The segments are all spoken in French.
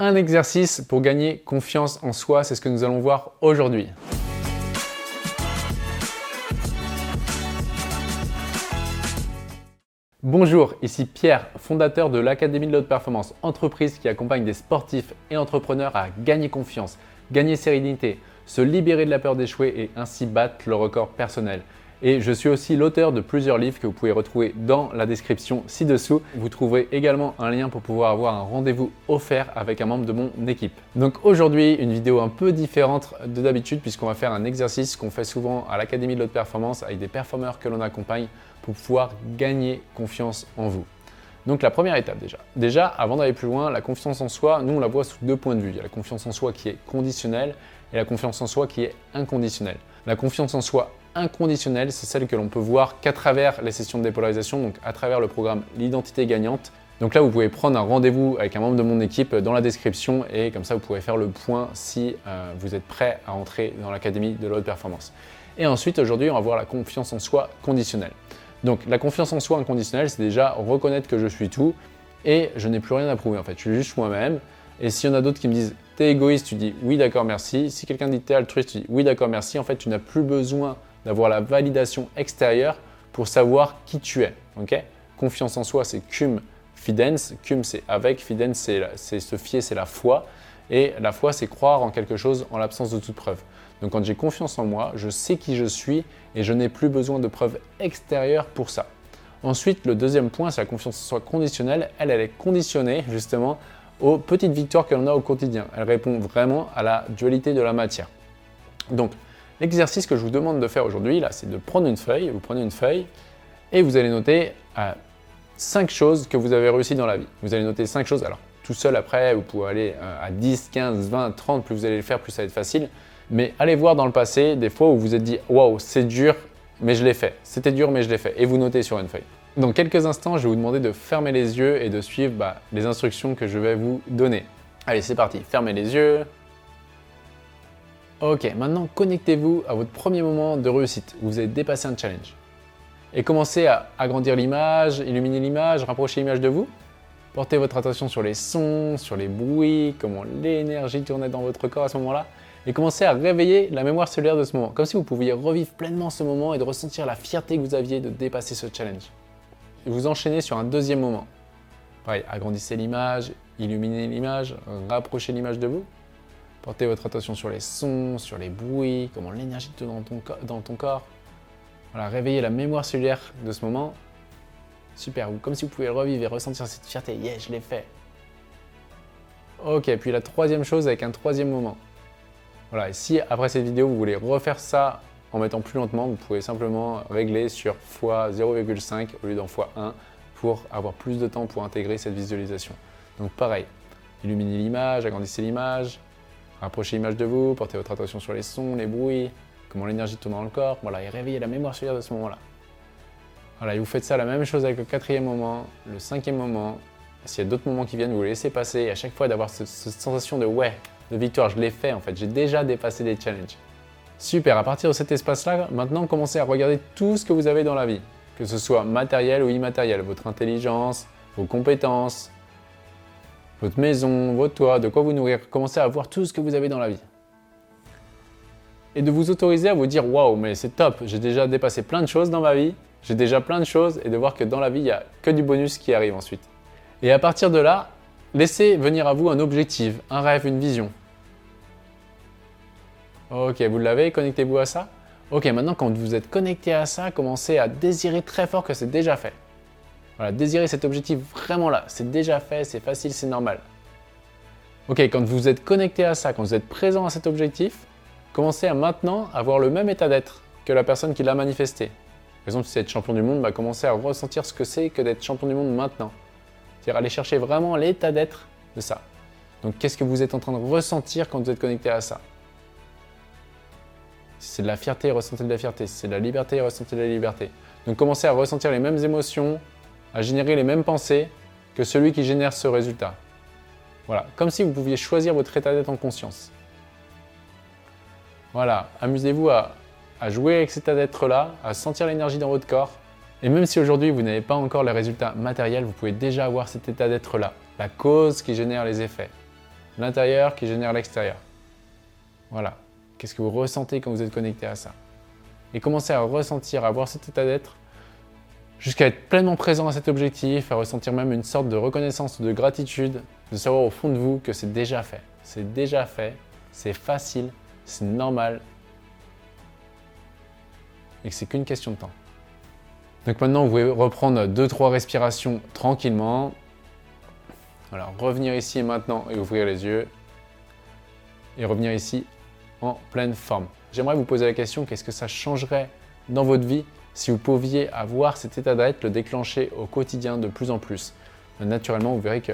Un exercice pour gagner confiance en soi, c'est ce que nous allons voir aujourd'hui. Bonjour, ici Pierre, fondateur de l'Académie de l'Haute Performance, entreprise qui accompagne des sportifs et entrepreneurs à gagner confiance, gagner sérénité, se libérer de la peur d'échouer et ainsi battre le record personnel. Et je suis aussi l'auteur de plusieurs livres que vous pouvez retrouver dans la description ci-dessous. Vous trouverez également un lien pour pouvoir avoir un rendez-vous offert avec un membre de mon équipe. Donc aujourd'hui, une vidéo un peu différente de d'habitude puisqu'on va faire un exercice qu'on fait souvent à l'Académie de l'Haute Performance avec des performeurs que l'on accompagne pour pouvoir gagner confiance en vous. Donc la première étape déjà. Déjà, avant d'aller plus loin, la confiance en soi, nous on la voit sous deux points de vue. Il y a la confiance en soi qui est conditionnelle et la confiance en soi qui est inconditionnelle. La confiance en soi inconditionnelle, c'est celle que l'on peut voir qu'à travers les sessions de dépolarisation, donc à travers le programme L'identité gagnante. Donc là, vous pouvez prendre un rendez-vous avec un membre de mon équipe dans la description et comme ça, vous pourrez faire le point si euh, vous êtes prêt à entrer dans l'Académie de l'haute performance. Et ensuite, aujourd'hui, on va voir la confiance en soi conditionnelle. Donc la confiance en soi inconditionnelle, c'est déjà reconnaître que je suis tout et je n'ai plus rien à prouver en fait. Je suis juste moi-même. Et s'il y en a d'autres qui me disent t'es égoïste, tu dis oui d'accord merci. Si quelqu'un dit t'es altruiste, tu dis oui d'accord merci. En fait, tu n'as plus besoin d'avoir la validation extérieure pour savoir qui tu es. Confiance en soi, c'est cum fidens. Cum, c'est avec. Fidens, c'est se fier, c'est la foi. Et la foi, c'est croire en quelque chose en l'absence de toute preuve. Donc quand j'ai confiance en moi, je sais qui je suis et je n'ai plus besoin de preuves extérieures pour ça. Ensuite, le deuxième point, c'est la confiance en soi conditionnelle. Elle, elle est conditionnée justement aux petites victoires que l'on a au quotidien. Elle répond vraiment à la dualité de la matière. Donc, L'exercice que je vous demande de faire aujourd'hui, là, c'est de prendre une feuille, vous prenez une feuille et vous allez noter 5 euh, choses que vous avez réussi dans la vie. Vous allez noter 5 choses. Alors, tout seul après, vous pouvez aller euh, à 10, 15, 20, 30, plus vous allez le faire, plus ça va être facile. Mais allez voir dans le passé des fois où vous vous êtes dit Waouh, c'est dur, mais je l'ai fait. C'était dur, mais je l'ai fait. Et vous notez sur une feuille. Dans quelques instants, je vais vous demander de fermer les yeux et de suivre bah, les instructions que je vais vous donner. Allez, c'est parti. Fermez les yeux. Ok, maintenant connectez-vous à votre premier moment de réussite où vous avez dépassé un challenge. Et commencez à agrandir l'image, illuminer l'image, rapprocher l'image de vous. Portez votre attention sur les sons, sur les bruits, comment l'énergie tournait dans votre corps à ce moment-là. Et commencez à réveiller la mémoire cellulaire de ce moment, comme si vous pouviez revivre pleinement ce moment et de ressentir la fierté que vous aviez de dépasser ce challenge. Et vous enchaînez sur un deuxième moment. Pareil, agrandissez l'image, illuminez l'image, rapprochez l'image de vous. Portez votre attention sur les sons, sur les bruits, comment l'énergie tourne dans ton, corps. Voilà, réveillez la mémoire cellulaire de ce moment. Super, comme si vous pouviez revivre et ressentir cette fierté. Yeah, je l'ai fait. Ok, puis la troisième chose avec un troisième moment. Voilà, et si après cette vidéo vous voulez refaire ça en mettant plus lentement, vous pouvez simplement régler sur x0,5 au lieu d'en x1 pour avoir plus de temps pour intégrer cette visualisation. Donc pareil, illuminez l'image, agrandissez l'image, Rapprochez l'image de vous, portez votre attention sur les sons, les bruits, comment l'énergie tourne dans le corps, voilà, et réveillez la mémoire cellulaire de ce moment-là. Voilà, et vous faites ça la même chose avec le quatrième moment, le cinquième moment. S'il y a d'autres moments qui viennent, vous les laissez passer, et à chaque fois d'avoir cette, sensation de ouais, de victoire, je l'ai fait en fait, j'ai déjà dépassé des challenges. Super, à partir de cet espace-là, maintenant commencez à regarder tout ce que vous avez dans la vie, que ce soit matériel ou immatériel, votre intelligence, vos compétences, votre maison, votre toit, de quoi vous nourrir, commencez à voir tout ce que vous avez dans la vie. Et de vous autoriser à vous dire waouh, mais c'est top, j'ai déjà dépassé plein de choses dans ma vie, j'ai déjà plein de choses, et de voir que dans la vie, il n'y a que du bonus qui arrive ensuite. Et à partir de là, laissez venir à vous un objectif, un rêve, une vision. Ok, vous l'avez, connectez-vous à ça? Ok, maintenant quand vous êtes connecté à ça, commencez à désirer très fort que c'est déjà fait. Voilà, désirez cet objectif vraiment là. C'est déjà fait, c'est facile, c'est normal. Ok, quand vous êtes connecté à ça, quand vous êtes présent à cet objectif, commencez à maintenant avoir le même état d'être que la personne qui l'a manifesté. Par exemple, si vous êtes champion du monde, bah, commencez à ressentir ce que c'est que d'être champion du monde maintenant. C'est-à-dire aller chercher vraiment l'état d'être de ça. Donc qu'est-ce que vous êtes en train de ressentir quand vous êtes connecté à ça? Si c'est de la fierté, ressentez de la fierté. Si c'est de la liberté, ressentez de la liberté. Donc commencez à ressentir les mêmes émotions, à générer les mêmes pensées que celui qui génère ce résultat. Voilà, comme si vous pouviez choisir votre état d'être en conscience. Voilà, amusez-vous à, jouer avec cet état d'être-là, à sentir l'énergie dans votre corps. Et même si aujourd'hui vous n'avez pas encore les résultats matériels, vous pouvez déjà avoir cet état d'être-là, la cause qui génère les effets. l'intérieur qui génère l'extérieur. Voilà. Qu'est-ce que vous ressentez quand vous êtes connecté à ça? Et commencez à ressentir, à avoir cet état d'être, jusqu'à être pleinement présent à cet objectif, à ressentir même une sorte de reconnaissance, de gratitude, de savoir au fond de vous que c'est déjà fait. C'est déjà fait, c'est facile, c'est normal, et que c'est qu'une question de temps. Donc maintenant, vous pouvez reprendre 2-3 respirations tranquillement. Alors, revenir ici et maintenant et ouvrir les yeux. Et revenir ici en pleine forme. J'aimerais vous poser la question, qu'est-ce que ça changerait dans votre vie si vous pouviez avoir cet état d'être, le déclencher au quotidien de plus en plus Naturellement, vous verrez que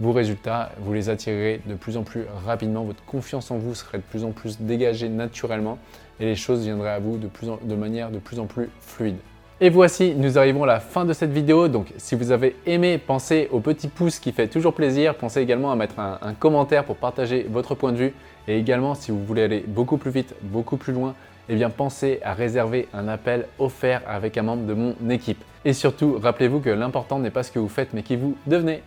vos résultats, vous les attirerez de plus en plus rapidement, votre confiance en vous serait de plus en plus dégagée naturellement et les choses viendraient à vous de, manière de plus en plus fluide. Et voici, nous arrivons à la fin de cette vidéo. Donc, si vous avez aimé, pensez au petit pouce qui fait toujours plaisir. Pensez également à mettre un, commentaire pour partager votre point de vue. Et également, si vous voulez aller beaucoup plus vite, beaucoup plus loin, eh bien, pensez à réserver un appel offert avec un membre de mon équipe. Et surtout, rappelez-vous que l'important n'est pas ce que vous faites, mais qui vous devenez.